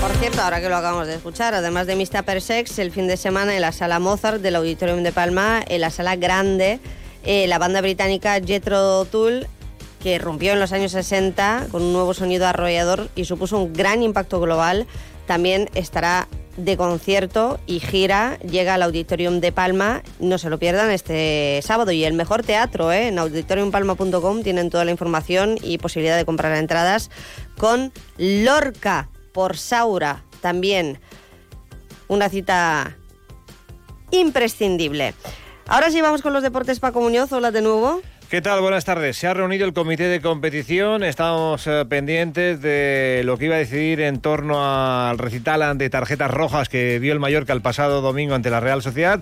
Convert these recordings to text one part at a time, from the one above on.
Por cierto, ahora que lo acabamos de escuchar, además de Mista Per Sex, el fin de semana en la sala Mozart del Auditorium de Palma, en la sala grande, eh, la banda británica Jethro Tull, que rompió en los años 60 con un nuevo sonido arrollador y supuso un gran impacto global, también estará de concierto y gira, llega al Auditorium de Palma, no se lo pierdan este sábado. Y el mejor teatro, ¿eh? en auditoriumpalma.com tienen toda la información y posibilidad de comprar entradas con Lorca por Saura también. Una cita imprescindible. Ahora sí vamos con los deportes Paco Muñoz, hola de nuevo. ¿Qué tal? Buenas tardes. Se ha reunido el comité de competición. Estamos eh, pendientes de lo que iba a decidir en torno al recital de tarjetas rojas que vio el Mallorca el pasado domingo ante la Real Sociedad.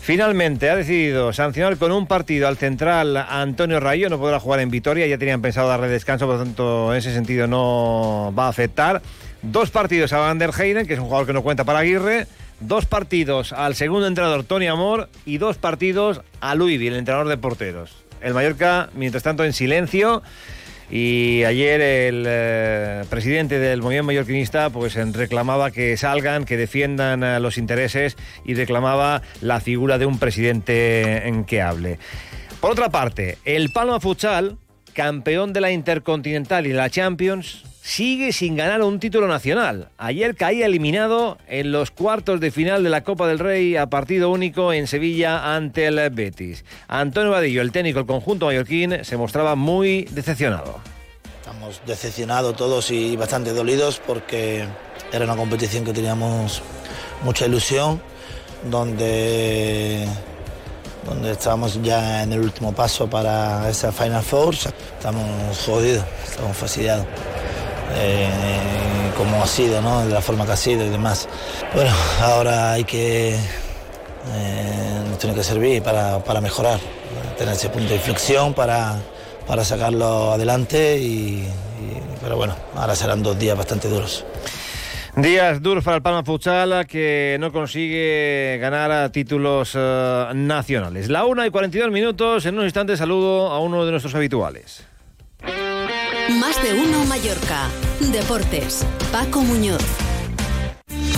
Finalmente ha decidido sancionar con un partido al central Antonio Rayo. No podrá jugar en Vitoria. Ya tenían pensado darle descanso, por lo tanto, en ese sentido no va a afectar. Dos partidos a Van der Heyden, que es un jugador que no cuenta para Aguirre. Dos partidos al segundo entrenador Tony Amor y dos partidos a Luivi, el entrenador de porteros. El Mallorca, mientras tanto, en silencio. Y ayer el eh, presidente del movimiento mallorquinista pues reclamaba que salgan, que defiendan eh, los intereses y reclamaba la figura de un presidente en que hable. Por otra parte, el Palma Futsal, campeón de la Intercontinental y la Champions, sigue sin ganar un título nacional. Ayer caía eliminado en los cuartos de final de la Copa del Rey a partido único en Sevilla ante el Betis. Antonio Vadillo, el técnico del conjunto mallorquín, se mostraba muy decepcionado. Estamos decepcionados todos y bastante dolidos porque era una competición que teníamos mucha ilusión, donde donde estábamos ya en el último paso para esa Final Four. Estamos jodidos, estamos fastidiados. Eh, como ha sido, ¿no? de la forma que ha sido y demás. Bueno, ahora hay que, eh, nos tiene que servir para, mejorar, tener ese punto de inflexión para, para sacarlo adelante, y, pero bueno, ahora serán dos días bastante duros. Días duros para el Palma Futsal que no consigue ganar títulos eh, nacionales. La una y 42 minutos, en un instante saludo a uno de nuestros habituales. Más de uno Mallorca. Deportes. Paco Muñoz.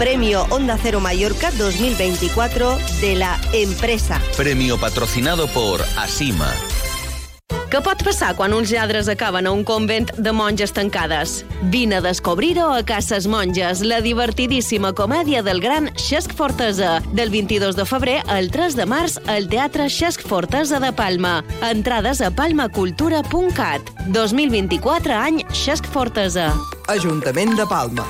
Premio Onda Cero Mallorca 2024 de la empresa. Premio patrocinado por Asima. Què pot passar quan uns lladres acaben a un convent de monges tancades? Vine a descobrir-ho a Cases Monges, la divertidíssima comèdia del gran Xesc Fortesa. Del 22 de febrer al 3 de març al Teatre Xesc Fortesa de Palma. Entrades a palmacultura.cat. 2024 any Xesc Fortesa. Ajuntament de Palma.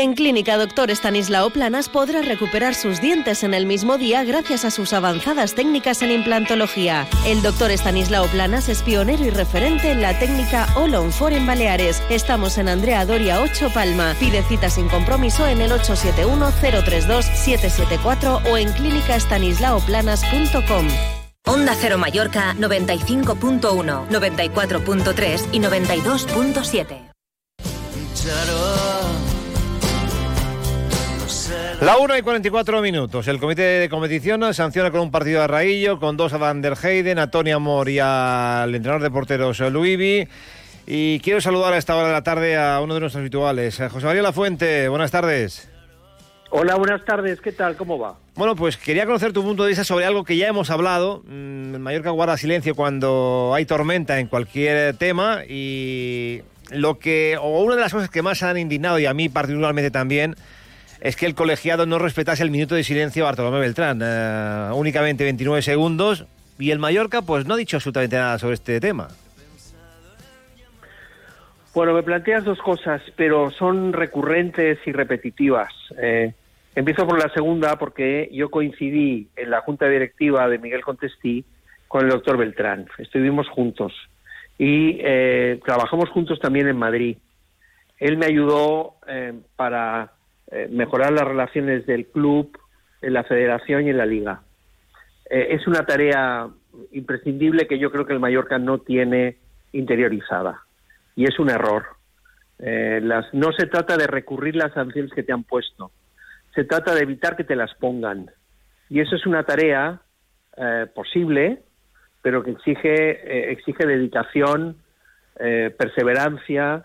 En Clínica Doctor Estanislao Planas podrá recuperar sus dientes en el mismo día gracias a sus avanzadas técnicas en implantología. El doctor Estanislao Planas es pionero y referente en la técnica All on Four en Baleares. Estamos en Andrea Doria 8 Palma. Pide cita sin compromiso en el 871-032-774 o en clínicaestanislaoplanas.com. Onda Cero Mallorca 95.1, 94.3 y 92.7. La 1 y 44 minutos. El comité de competición sanciona con un partido a Raillo, con dos a Van der Heyden, a Tony Amor y al entrenador de porteros Luivi. Y quiero saludar a esta hora de la tarde a uno de nuestros habituales, José María Lafuente. Buenas tardes. Hola, buenas tardes. ¿Qué tal? ¿Cómo va? Bueno, pues quería conocer tu punto de vista sobre algo que ya hemos hablado. Mm, Mallorca guarda silencio cuando hay tormenta en cualquier tema y lo que, o una de las cosas que más han indignado y a mí particularmente también, es que el colegiado no respetase el minuto de silencio a Bartolomé Beltrán. Eh, únicamente 29 segundos. Y el Mallorca, pues no ha dicho absolutamente nada sobre este tema. Bueno, me planteas dos cosas, pero son recurrentes y repetitivas. Eh, empiezo por la segunda, porque yo coincidí en la junta directiva de Miguel Contestí con el doctor Beltrán. Estuvimos juntos y eh, trabajamos juntos también en Madrid. Él me ayudó eh, para eh, mejorar las relaciones del club, en la federación y en la liga. Eh, es una tarea imprescindible que yo creo que el Mallorca no tiene interiorizada y es un error. las, no se trata de recurrir las sanciones que te han puesto, se trata de evitar que te las pongan. Y eso es una tarea posible, pero que exige, exige dedicación, perseverancia,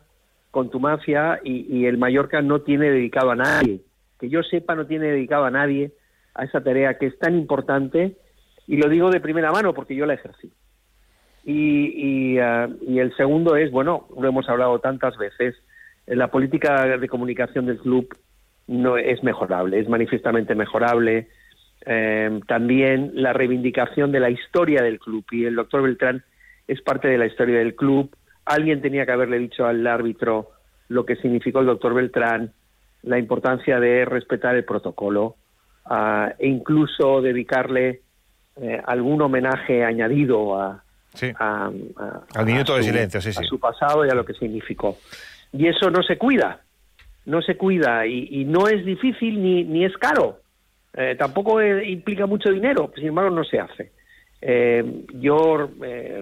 contumacia y, y el Mallorca no tiene dedicado a nadie, que yo sepa no tiene dedicado a nadie a esa tarea que es tan importante y lo digo de primera mano porque yo la ejercí. Y, y, uh, y el segundo es, bueno, lo hemos hablado tantas veces, la política de comunicación del club no es mejorable, es manifiestamente mejorable. Eh, también la reivindicación de la historia del club y el doctor Beltrán es parte de la historia del club alguien tenía que haberle dicho al árbitro lo que significó el doctor Beltrán, la importancia de respetar el protocolo uh, e incluso dedicarle eh, algún homenaje añadido a, sí. a, a al minuto de su, silencio, sí, sí. a su pasado y a lo que significó. Y eso no se cuida, no se cuida y, y no es difícil ni, ni es caro. Eh, tampoco eh, implica mucho dinero, sin embargo no se hace. Eh, yo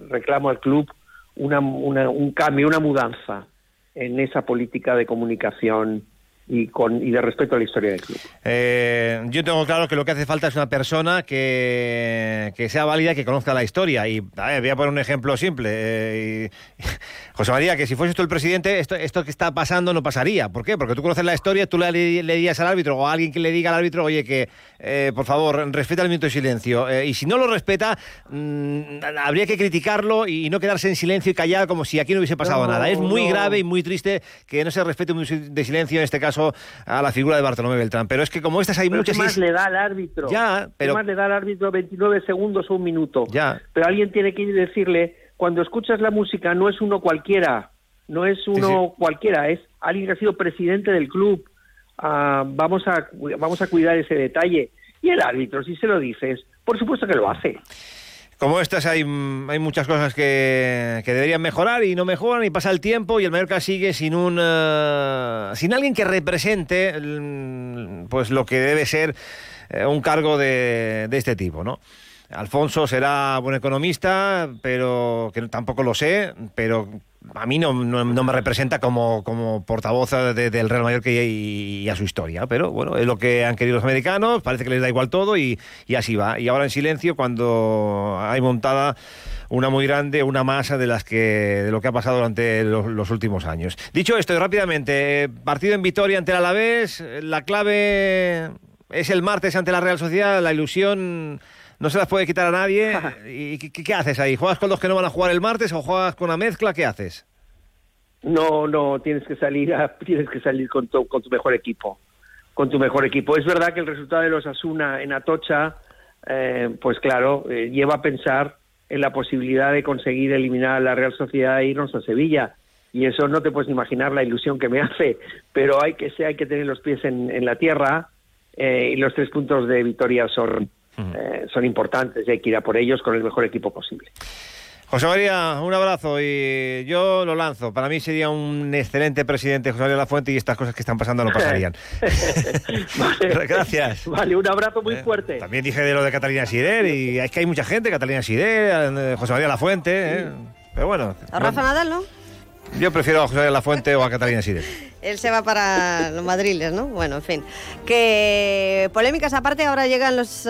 reclamo al club una, una, un cambio, una mudanza en esa política de comunicación y, con, y de respeto a la historia del club. Eh, yo tengo claro que lo que hace falta es una persona que, que sea válida, que conozca la historia. Y a ver, voy a poner un ejemplo simple. Eh, y, José María, que si fuese tú el presidente, esto, esto que está pasando no pasaría. ¿Por qué? Porque tú conoces la historia, tú le, le dirías al árbitro o a alguien que le diga al árbitro, oye, que eh, por favor, respeta el minuto de silencio. Eh, y si no lo respeta, mmm, habría que criticarlo y no quedarse en silencio y callar como si aquí no hubiese pasado No, nada. Es muy no. grave y muy triste que no se respete un minuto de silencio, en este caso, a la figura de Bartolomé Beltrán. Pero es que como estas hay Pero muchas... ¿qué más es- le da al árbitro? Ya, pero- ¿Qué más le da al árbitro 29 segundos o un minuto? Ya. Pero alguien tiene que ir y decirle, cuando escuchas la música no es uno cualquiera, no es uno cualquiera, es alguien que ha sido presidente del club. Ah, vamos, a, vamos a cuidar ese detalle. Y el árbitro, si se lo dices, por supuesto que lo hace. Como estas hay, hay muchas cosas que, que deberían mejorar y no mejoran y pasa el tiempo y el Mallorca sigue sin un eh, sin alguien que represente mm, pues lo que debe ser eh, un cargo de, de este tipo, ¿no? Alfonso será buen economista, pero que tampoco lo sé, pero a mí no, no, no me representa como, como portavoz de- del Real Mallorca y, y a su historia. Pero bueno, es lo que han querido los americanos, parece que les da igual todo y, y así va. Y ahora en silencio, cuando hay montada una muy grande, una masa de las que de lo que ha pasado durante los, los últimos años. Dicho esto, rápidamente, eh, partido en Vitoria ante el Alavés, la clave es el martes ante la Real Sociedad, la ilusión no se las puede quitar a nadie. ¿Y qué, qué haces ahí? ¿Juegas con los que no van a jugar el martes o juegas con una mezcla? ¿Qué haces? No, no, tienes que salir, a- tienes que salir con tu, con tu mejor equipo, con tu mejor equipo. Es verdad que el resultado de los Asuna en Atocha, eh, pues claro, eh, lleva a pensar en la posibilidad de conseguir eliminar a la Real Sociedad e irnos a Sevilla. Y eso no te puedes imaginar la ilusión que me hace, pero hay que hay que tener los pies en, en la tierra eh, y los tres puntos de victoria son, eh, son importantes y hay que ir a por ellos con el mejor equipo posible. José María, un abrazo y yo lo lanzo. Para mí sería un excelente presidente José María Lafuente y estas cosas que están pasando no pasarían. Vale. Gracias. Vale, un abrazo muy fuerte. También dije de lo de Catalina Sider y es que hay mucha gente, Catalina Sider, eh, José María Lafuente, ¿eh? pero bueno. A Rafa Nadal, ¿no? Yo prefiero a José María Lafuente o a Catalina Sider. Él se va para los madriles, ¿no? Bueno, en fin. Que polémicas aparte, ahora llegan los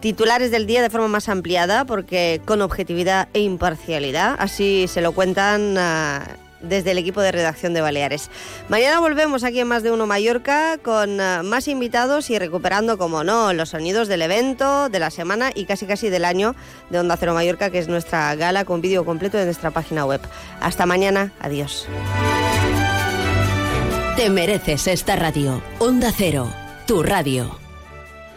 titulares del día de forma más ampliada, porque con objetividad e imparcialidad, así se lo cuentan ah, desde el equipo de redacción de Baleares. Mañana volvemos aquí en Más de Uno Mallorca con ah, más invitados y recuperando, como no, los sonidos del evento, de la semana y casi casi del año de Onda Cero Mallorca, que es nuestra gala con vídeo completo de nuestra página web. Hasta mañana, adiós. Te mereces esta radio. Onda Cero, tu radio.